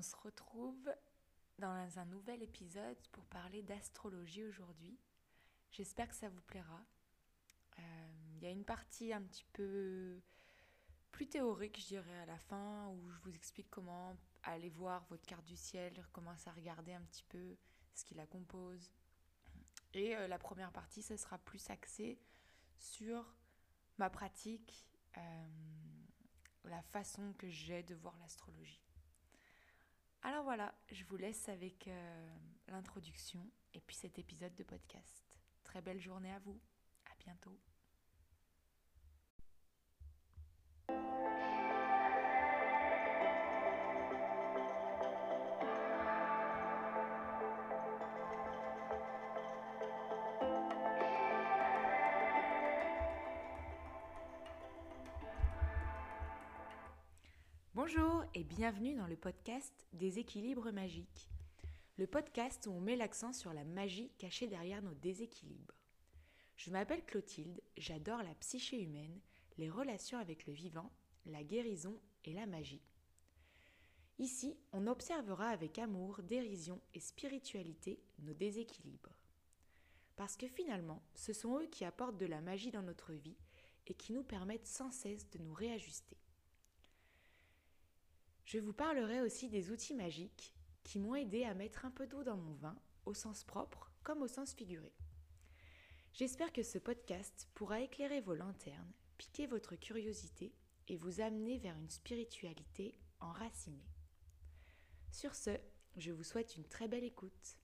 on se retrouve dans un nouvel épisode pour parler d'astrologie aujourd'hui. J'espère que ça vous plaira. Euh, il y a une partie un petit peu plus théorique, je dirais, à la fin, où je vous explique comment aller voir votre carte du ciel, commencer à regarder un petit peu ce qui la compose. Et euh, la première partie, ce sera plus axé sur ma pratique, euh, la façon que j'ai de voir l'astrologie. Alors voilà, je vous laisse avec euh, l'introduction et puis cet épisode de podcast. Très belle journée à vous. À bientôt. Bonjour et bienvenue dans le podcast des équilibres magiques. Le podcast où on met l'accent sur la magie cachée derrière nos déséquilibres. Je m'appelle Clotilde, j'adore la psyché humaine, les relations avec le vivant, la guérison et la magie. Ici, on observera avec amour, dérision et spiritualité nos déséquilibres. Parce que finalement, ce sont eux qui apportent de la magie dans notre vie et qui nous permettent sans cesse de nous réajuster. Je vous parlerai aussi des outils magiques qui m'ont aidé à mettre un peu d'eau dans mon vin, au sens propre comme au sens figuré. J'espère que ce podcast pourra éclairer vos lanternes, piquer votre curiosité et vous amener vers une spiritualité enracinée. Sur ce, je vous souhaite une très belle écoute.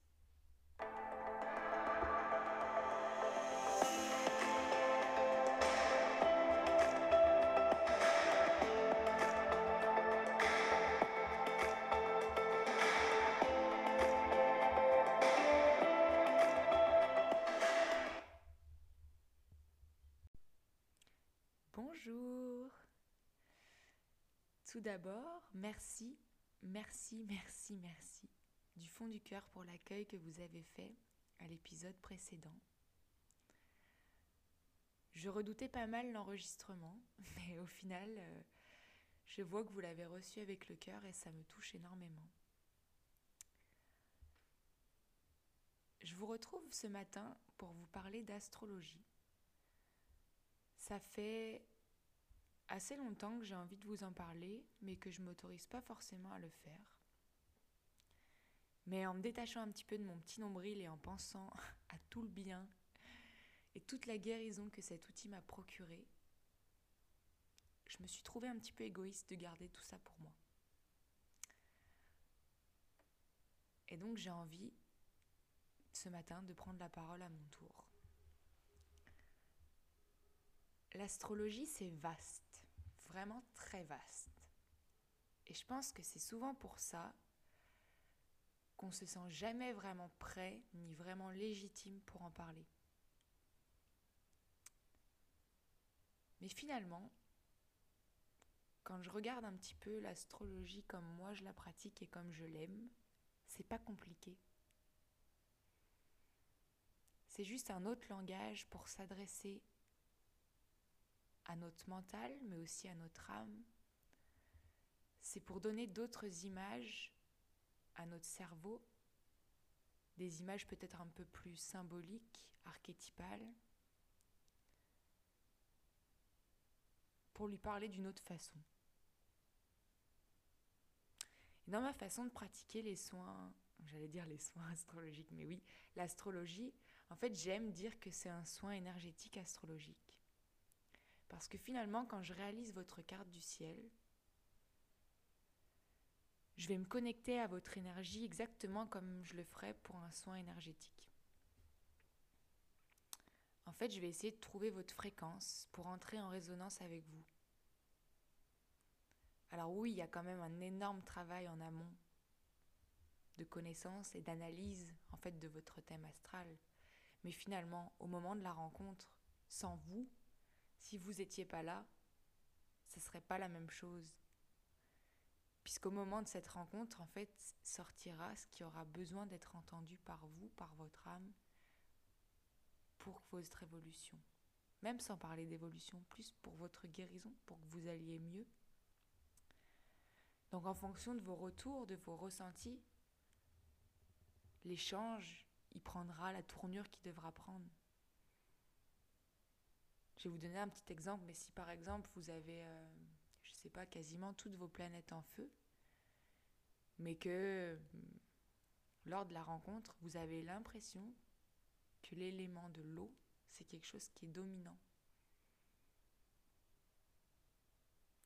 Tout d'abord, merci, merci, merci, merci du fond du cœur pour l'accueil que vous avez fait à l'épisode précédent. Je redoutais pas mal l'enregistrement, mais au final, euh, je vois que vous l'avez reçu avec le cœur et ça me touche énormément. Je vous retrouve ce matin pour vous parler d'astrologie. Ça fait assez longtemps que j'ai envie de vous en parler, mais que je m'autorise pas forcément à le faire. Mais en me détachant un petit peu de mon petit nombril et en pensant à tout le bien et toute la guérison que cet outil m'a procuré, je me suis trouvée un petit peu égoïste de garder tout ça pour moi. Et donc j'ai envie ce matin de prendre la parole à mon tour. L'astrologie, c'est vaste, très vaste. Et je pense que c'est souvent pour ça qu'on se sent jamais vraiment prêt ni vraiment légitime pour en parler. Mais finalement, quand je regarde un petit peu l'astrologie comme moi je la pratique et comme je l'aime, c'est pas compliqué. C'est juste un autre langage pour s'adresser à notre mental, mais aussi à notre âme. C'est pour donner d'autres images à notre cerveau, des images peut-être un peu plus symboliques, archétypales, pour lui parler d'une autre façon. Dans ma façon de pratiquer les soins, j'allais dire les soins astrologiques, mais oui, l'astrologie, en fait j'aime dire que c'est un soin énergétique astrologique. Parce que finalement, quand je réalise votre carte du ciel, je vais me connecter à votre énergie exactement comme je le ferais pour un soin énergétique. En fait, je vais essayer de trouver votre fréquence pour entrer en résonance avec vous. Alors oui, il y a quand même un énorme travail en amont de connaissance et d'analyse en fait de votre thème astral. Mais finalement, au moment de la rencontre, sans vous, si vous n'étiez pas là, ce ne serait pas la même chose. Puisqu'au moment de cette rencontre, en fait, sortira ce qui aura besoin d'être entendu par vous, par votre âme, pour votre évolution. Même sans parler d'évolution, plus pour votre guérison, pour que vous alliez mieux. Donc en fonction de vos retours, de vos ressentis, l'échange, il prendra la tournure qu'il devra prendre. Je vais vous donner un petit exemple, mais si par exemple vous avez, euh, je ne sais pas, quasiment toutes vos planètes en feu, mais que lors de la rencontre, vous avez l'impression que l'élément de l'eau, c'est quelque chose qui est dominant.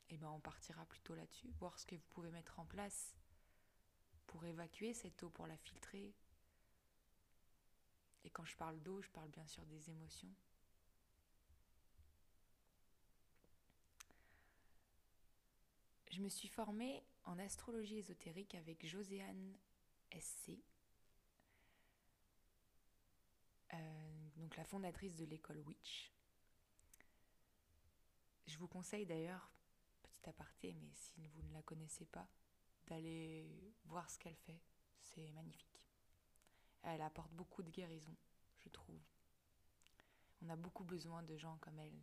Eh bien on partira plutôt là-dessus, voir ce que vous pouvez mettre en place pour évacuer cette eau, pour la filtrer. Et quand je parle d'eau, je parle bien sûr des émotions. Je me suis formée en astrologie ésotérique avec Joséanne SC, euh, donc la fondatrice de l'école Witch. Je vous conseille d'ailleurs, petit aparté, mais si vous ne la connaissez pas, d'aller voir ce qu'elle fait. C'est magnifique. Elle apporte beaucoup de guérison, je trouve. On a beaucoup besoin de gens comme elle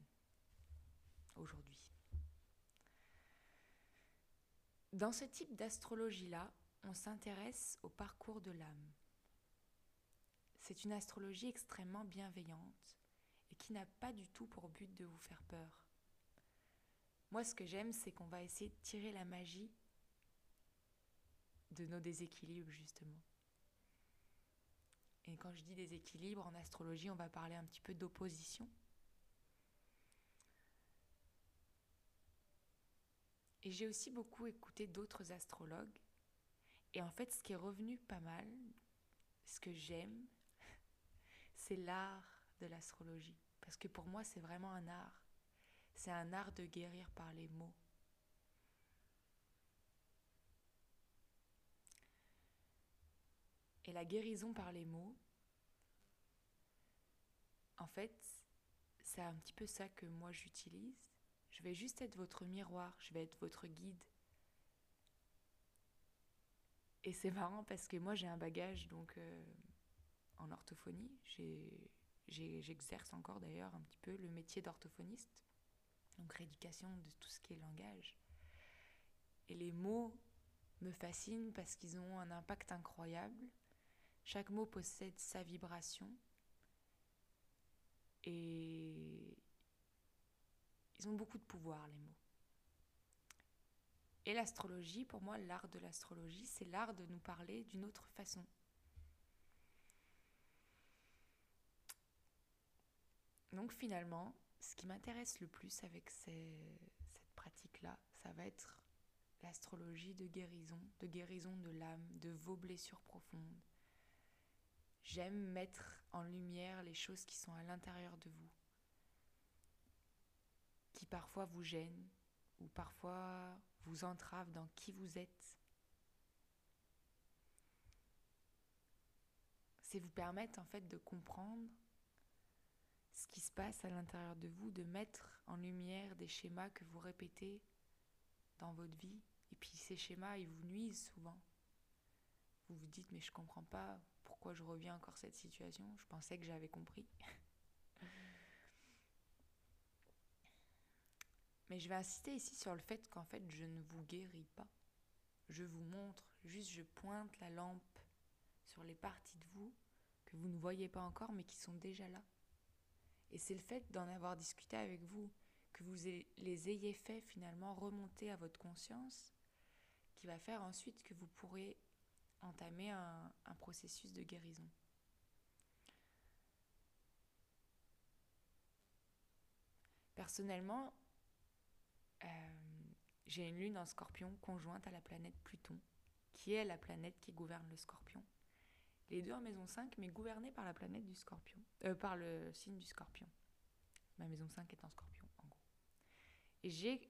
aujourd'hui. Dans ce type d'astrologie-là, on s'intéresse au parcours de l'âme. C'est une astrologie extrêmement bienveillante et qui n'a pas du tout pour but de vous faire peur. Moi, ce que j'aime, c'est qu'on va essayer de tirer la magie de nos déséquilibres, justement. Et quand je dis déséquilibre, en astrologie, on va parler un petit peu d'opposition. Et j'ai aussi beaucoup écouté d'autres astrologues. Et en fait, ce qui est revenu pas mal, ce que j'aime, c'est l'art de l'astrologie. Parce que pour moi, c'est vraiment un art. C'est un art de guérir par les mots. Et la guérison par les mots, en fait, c'est un petit peu ça que moi j'utilise. Je vais juste être votre miroir, je vais être votre guide. Et c'est marrant parce que moi j'ai un bagage donc euh, en orthophonie. J'exerce encore d'ailleurs un petit peu le métier d'orthophoniste, donc rééducation de tout ce qui est langage. Et les mots me fascinent parce qu'ils ont un impact incroyable. Chaque mot possède sa vibration. Et ils ont beaucoup de pouvoir, les mots. Et l'astrologie, pour moi, l'art de l'astrologie, c'est l'art de nous parler d'une autre façon. Donc finalement, ce qui m'intéresse le plus avec cette pratique-là, ça va être l'astrologie de guérison, de guérison de l'âme, de vos blessures profondes. J'aime mettre en lumière les choses qui sont à l'intérieur de vous qui parfois vous gêne ou parfois vous entrave dans qui vous êtes. C'est vous permettre en fait de comprendre ce qui se passe à l'intérieur de vous, de mettre en lumière des schémas que vous répétez dans votre vie. Et puis ces schémas, ils vous nuisent souvent. Vous vous dites, mais je comprends pas pourquoi je reviens encore cette situation. Je pensais que j'avais compris. Mais je vais insister ici sur le fait qu'en fait, je ne vous guéris pas. Je vous montre, juste je pointe la lampe sur les parties de vous que vous ne voyez pas encore mais qui sont déjà là. Et c'est le fait d'en avoir discuté avec vous, que vous les ayez fait finalement remonter à votre conscience, qui va faire ensuite que vous pourrez entamer un, processus de guérison. Personnellement, j'ai une lune en scorpion conjointe à la planète Pluton, qui est la planète qui gouverne le scorpion. Les deux en maison 5, mais gouvernée par la planète du scorpion, euh, par le signe du scorpion. Ma maison 5 est en scorpion, en gros. Et j'ai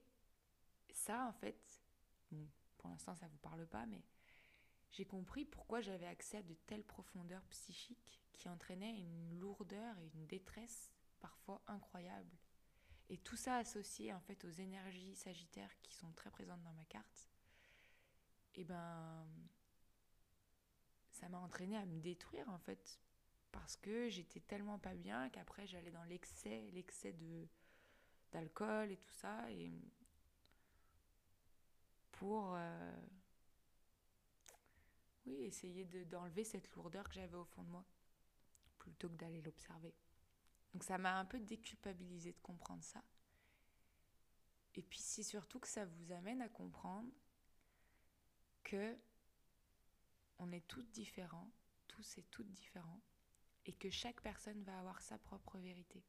ça, en fait, pour l'instant ça ne vous parle pas, mais j'ai compris pourquoi j'avais accès à de telles profondeurs psychiques qui entraînaient une lourdeur et une détresse parfois incroyables. Et tout ça associé en fait aux énergies sagittaires qui sont très présentes dans ma carte, et eh ben ça m'a entraîné à me détruire en fait parce que j'étais tellement pas bien qu'après j'allais dans l'excès, l'excès de d'alcool et tout ça et pour euh, oui, essayer d'enlever cette lourdeur que j'avais au fond de moi, plutôt que d'aller l'observer. Donc ça m'a un peu déculpabilisé de comprendre ça. Et puis c'est surtout que ça vous amène à comprendre que on est toutes différents, tous et toutes différents, et que chaque personne va avoir sa propre vérité.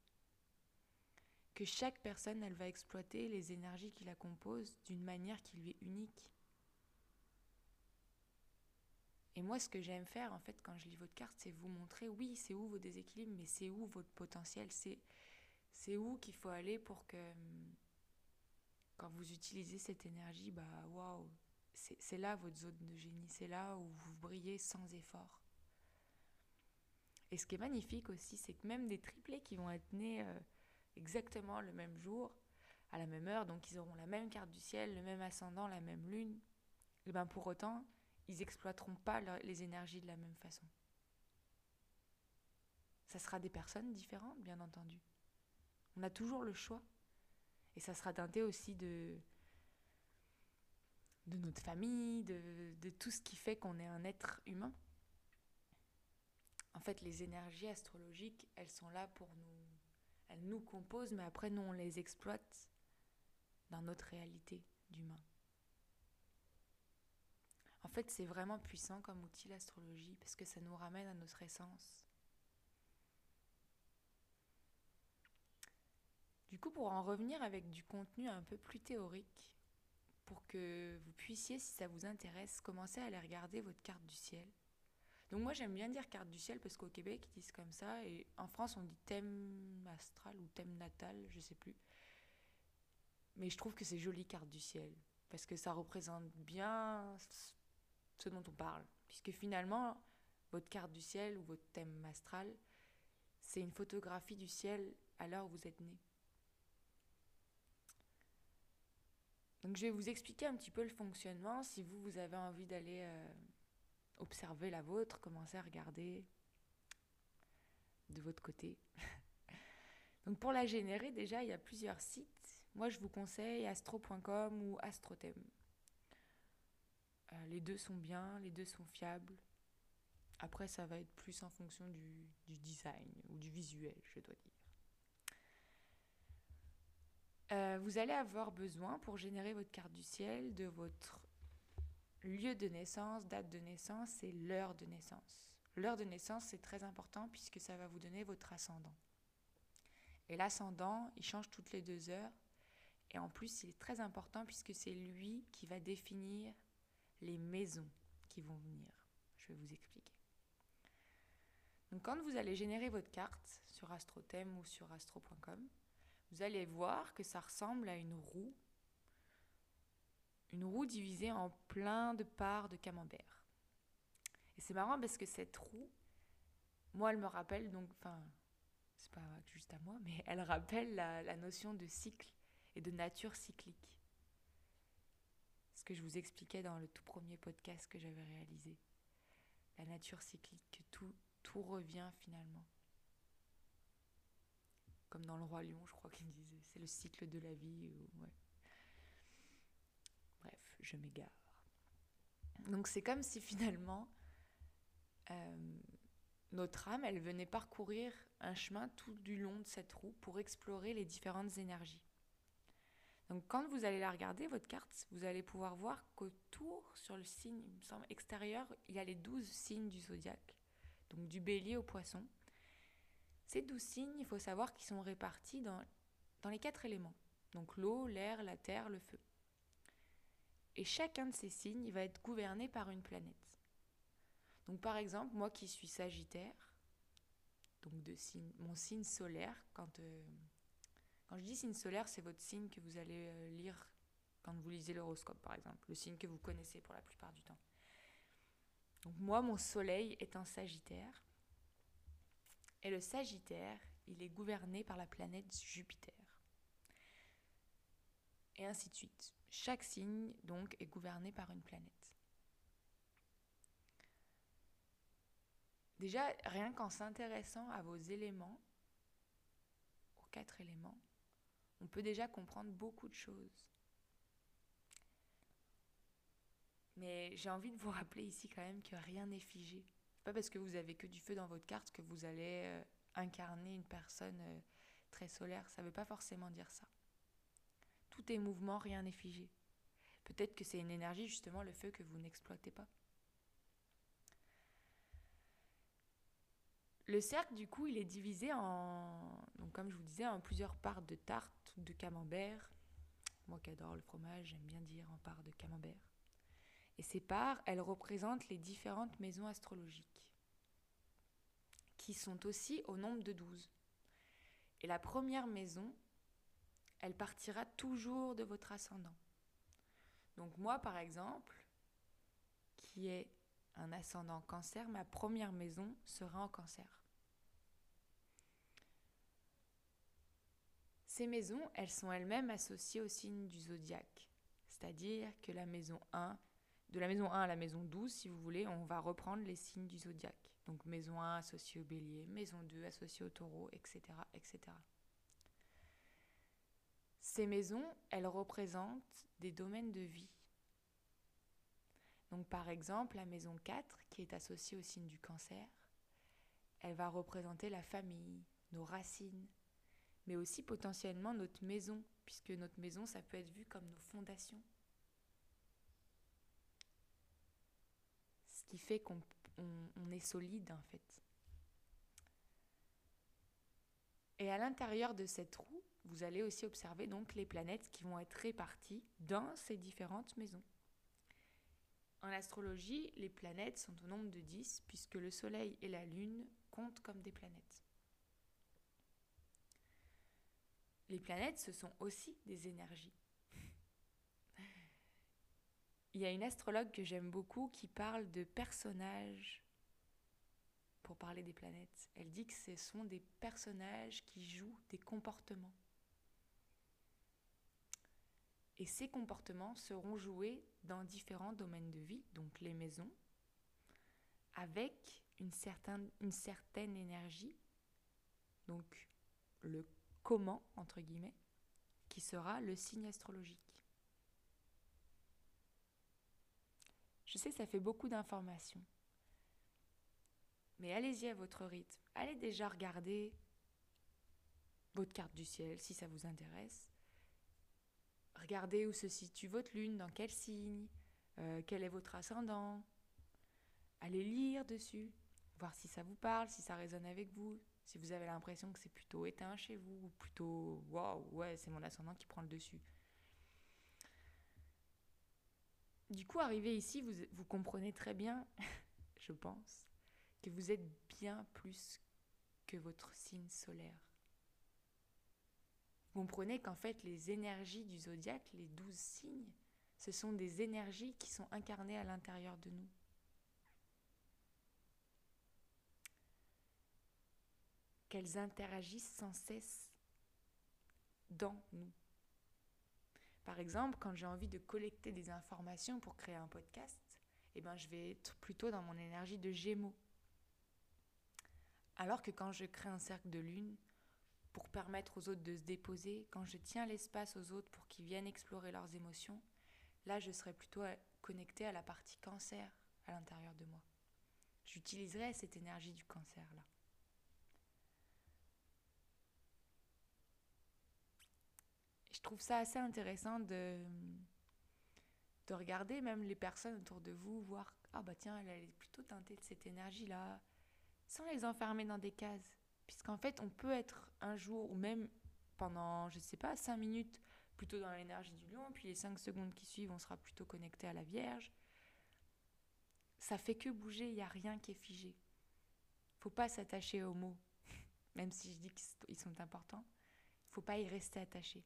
Que chaque personne, elle va exploiter les énergies qui la composent d'une manière qui lui est unique. Et moi, ce que j'aime faire, en fait, quand je lis votre carte, c'est vous montrer, oui, c'est où vos déséquilibres, mais c'est où votre potentiel, c'est, où qu'il faut aller pour que, hum, quand vous utilisez cette énergie, bah, waouh, c'est là votre zone de génie, c'est là où vous brillez sans effort. Et ce qui est magnifique aussi, c'est que même des triplés qui vont être nés euh, exactement le même jour, à la même heure, donc ils auront la même carte du ciel, le même ascendant, la même lune, et ben pour autant, ils exploiteront pas les énergies de la même façon. Ça sera des personnes différentes, bien entendu. On a toujours le choix. Et ça sera teinté aussi de, notre famille, de, de tout ce qui fait qu'on est un être humain. En fait, les énergies astrologiques, elles sont là pour nous. Elles nous composent, mais après, nous, on les exploite dans notre réalité d'humain. En fait, c'est vraiment puissant comme outil l'astrologie parce que ça nous ramène à notre essence. Du coup, pour en revenir avec du contenu un peu plus théorique, pour que vous puissiez, si ça vous intéresse, commencer à aller regarder votre carte du ciel. Donc moi j'aime bien dire carte du ciel parce qu'au Québec ils disent comme ça et en France on dit thème astral ou thème natal, je sais plus. Mais je trouve que c'est joli carte du ciel parce que ça représente bien ce dont on parle. Puisque finalement, votre carte du ciel ou votre thème astral, c'est une photographie du ciel à l'heure où vous êtes né. Donc je vais vous expliquer un petit peu le fonctionnement. Si vous, vous avez envie d'aller euh, observer la vôtre, commencer à regarder de votre côté. Donc pour la générer, déjà, il y a plusieurs sites. Moi, je vous conseille astro.com ou astrothème. Euh, les deux sont bien, les deux sont fiables. Après, ça va être plus en fonction du, design ou du visuel, je dois dire. Euh, vous allez avoir besoin, pour générer votre carte du ciel, de votre lieu de naissance, date de naissance et l'heure de naissance. L'heure de naissance, c'est très important puisque ça va vous donner votre ascendant. Et l'ascendant, il change toutes les deux heures. Et en plus, il est très important puisque c'est lui qui va définir les maisons qui vont venir. Je vais vous expliquer. Quand vous allez générer votre carte sur AstroThème ou sur astro.com, vous allez voir que ça ressemble à une roue, une roue divisée en plein de parts de camembert. Et c'est marrant parce que cette roue, moi, elle me rappelle donc, enfin, c'est pas juste à moi, mais elle rappelle la notion de cycle et de nature cyclique ce que je vous expliquais dans le tout premier podcast que j'avais réalisé. La nature cyclique, que tout, revient finalement. Comme dans le roi lion, je crois qu'il disait, c'est le cycle de la vie. Bref, je m'égare. Donc c'est comme si finalement euh, notre âme, elle venait parcourir un chemin tout du long de cette roue pour explorer les différentes énergies. Donc quand vous allez la regarder, votre carte, vous allez pouvoir voir qu'autour, sur le signe il me semble, extérieur, il y a les douze signes du zodiaque, donc du bélier au poisson. Ces douze signes, il faut savoir qu'ils sont répartis dans, dans les quatre éléments, donc l'eau, l'air, la terre, le feu. Et chacun de ces signes, il va être gouverné par une planète. Donc par exemple, moi qui suis Sagittaire, donc mon signe solaire, quand... Euh, quand je dis signe solaire, c'est votre signe que vous allez euh, lire quand vous lisez l'horoscope, par exemple, le signe que vous connaissez pour la plupart du temps. Donc moi, mon soleil est un Sagittaire. Et le Sagittaire, il est gouverné par la planète Jupiter. Et ainsi de suite. Chaque signe, donc, est gouverné par une planète. Déjà, rien qu'en s'intéressant à vos éléments, aux quatre éléments, on peut déjà comprendre beaucoup de choses. Mais j'ai envie de vous rappeler ici quand même que rien n'est figé. Pas parce que vous avez que du feu dans votre carte que vous allez euh, incarner une personne euh, très solaire. Ça ne veut pas forcément dire ça. Tout est mouvement, rien n'est figé. Peut-être que c'est une énergie, justement, le feu que vous n'exploitez pas. Le cercle, du coup, il est divisé en, comme je vous disais, en plusieurs parts de tarte ou de camembert. Moi qui adore le fromage, j'aime bien dire en parts de camembert. Et ces parts, elles représentent les différentes maisons astrologiques, qui sont aussi au nombre de 12. Et la première maison, elle partira toujours de votre ascendant. Donc moi, par exemple, qui est un ascendant cancer, ma première maison sera en cancer. Ces maisons, elles sont elles-mêmes associées au signe du zodiaque. C'est-à-dire que la maison 1, de la maison 1 à la maison 12, si vous voulez, on va reprendre les signes du zodiaque. Donc maison 1 associée au bélier, maison 2 associée au taureau, etc., etc. Ces maisons, elles représentent des domaines de vie. Donc par exemple, la maison 4, qui est associée au signe du cancer, elle va représenter la famille, nos racines, mais aussi potentiellement notre maison, puisque notre maison, ça peut être vu comme nos fondations. Ce qui fait qu'on est solide en fait. Et à l'intérieur de cette roue, vous allez aussi observer donc les planètes qui vont être réparties dans ces différentes maisons. En astrologie, les planètes sont au nombre de 10 puisque le Soleil et la Lune comptent comme des planètes. Les planètes, ce sont aussi des énergies. Il y a une astrologue que j'aime beaucoup qui parle de personnages pour parler des planètes. Elle dit que ce sont des personnages qui jouent des comportements. Et ces comportements seront joués dans différents domaines de vie, donc les maisons, avec une certaine, énergie, donc le comment, entre guillemets, qui sera le signe astrologique. Je sais, ça fait beaucoup d'informations. Mais allez-y à votre rythme. Allez déjà regarder votre carte du ciel si ça vous intéresse. Regardez où se situe votre lune, dans quel signe, euh, quel est votre ascendant. Allez lire dessus, voir si ça vous parle, si ça résonne avec vous, si vous avez l'impression que c'est plutôt éteint chez vous, ou plutôt waouh, ouais, c'est mon ascendant qui prend le dessus. Du coup, arrivé ici, vous, vous comprenez très bien, je pense, que vous êtes bien plus que votre signe solaire. Vous comprenez qu'en fait, les énergies du zodiaque, les douze signes, ce sont des énergies qui sont incarnées à l'intérieur de nous. Qu'elles interagissent sans cesse dans nous. Par exemple, quand j'ai envie de collecter des informations pour créer un podcast, eh ben, je vais être plutôt dans mon énergie de gémeaux. Alors que quand je crée un cercle de lune, pour permettre aux autres de se déposer, quand je tiens l'espace aux autres pour qu'ils viennent explorer leurs émotions, là je serai plutôt connectée à la partie cancer à l'intérieur de moi. J'utiliserai cette énergie du cancer là. Je trouve ça assez intéressant de, de regarder même les personnes autour de vous, voir, ah bah tiens, elle, est plutôt teintée de cette énergie-là, sans les enfermer dans des cases. Puisqu'en fait, on peut être un jour, ou même pendant, je sais pas, cinq minutes, plutôt dans l'énergie du lion, puis les cinq secondes qui suivent, on sera plutôt connecté à la Vierge. Ça fait que bouger, il n'y a rien qui est figé. Faut pas s'attacher aux mots, même si je dis qu'ils sont importants. Faut pas y rester attaché.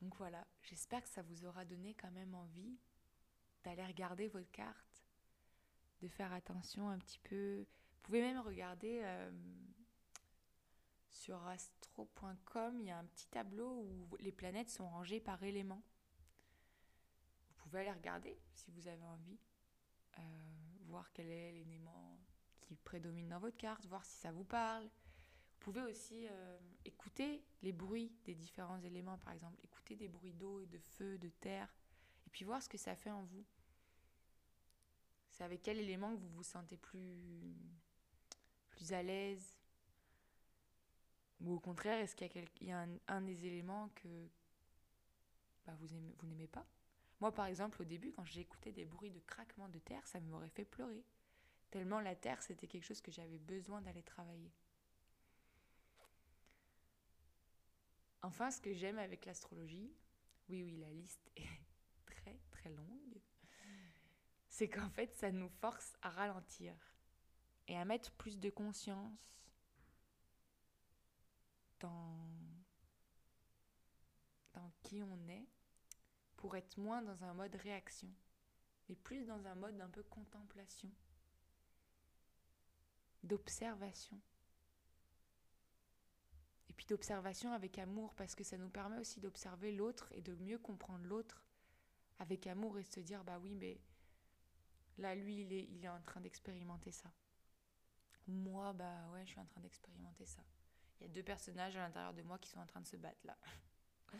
Donc voilà, j'espère que ça vous aura donné quand même envie d'aller regarder votre carte, de faire attention un petit peu. Vous pouvez même regarder euh, sur astro.com, il y a un petit tableau où les planètes sont rangées par éléments. Vous pouvez aller regarder si vous avez envie, euh, voir quel est l'élément qui prédomine dans votre carte, voir si ça vous parle. Vous pouvez aussi euh, écouter les bruits des différents éléments, par exemple, écouter des bruits d'eau de feu, de terre, et puis voir ce que ça fait en vous. C'est avec quel élément que vous vous sentez plus, plus à l'aise? Ou au contraire, est-ce qu'il y a, un, des éléments que bah, vous, vous n'aimez pas? Moi, par exemple, au début, quand écouté des bruits de craquement de terre, ça m'aurait fait pleurer. Tellement la terre, c'était quelque chose que j'avais besoin d'aller travailler. Enfin, ce que j'aime avec l'astrologie, oui, oui, la liste est très, très longue, c'est qu'en fait, ça nous force à ralentir et à mettre plus de conscience dans, qui on est pour être moins dans un mode réaction et plus dans un mode un peu contemplation, d'observation. Puis d'observation avec amour parce que ça nous permet aussi d'observer l'autre et de mieux comprendre l'autre avec amour et se dire bah oui mais Là, lui, il est, il est en train d'expérimenter ça. Moi, bah ouais, je suis en train d'expérimenter ça. Il y a deux personnages à l'intérieur de moi qui sont en train de se battre là.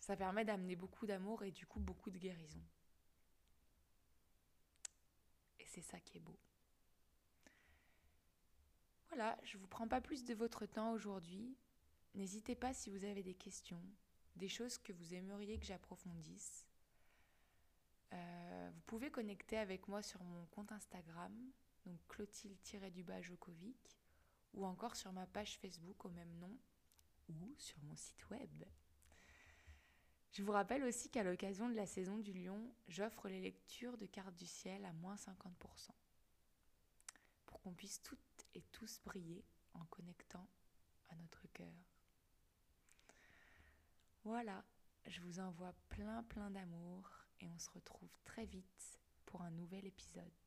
Ça permet d'amener beaucoup d'amour et du coup beaucoup de guérison. Et c'est ça qui est beau. Voilà, je ne vous prends pas plus de votre temps aujourd'hui. N'hésitez pas si vous avez des questions, des choses que vous aimeriez que j'approfondisse. Euh, vous pouvez connecter avec moi sur mon compte Instagram, donc Clotilde-Jokovic, ou encore sur ma page Facebook au même nom, ou sur mon site web. Je vous rappelle aussi qu'à l'occasion de la saison du lion, j'offre les lectures de cartes du ciel à moins 50%, pour qu'on puisse toutes tous briller en connectant à notre cœur. Voilà, je vous envoie plein plein d'amour et on se retrouve très vite pour un nouvel épisode.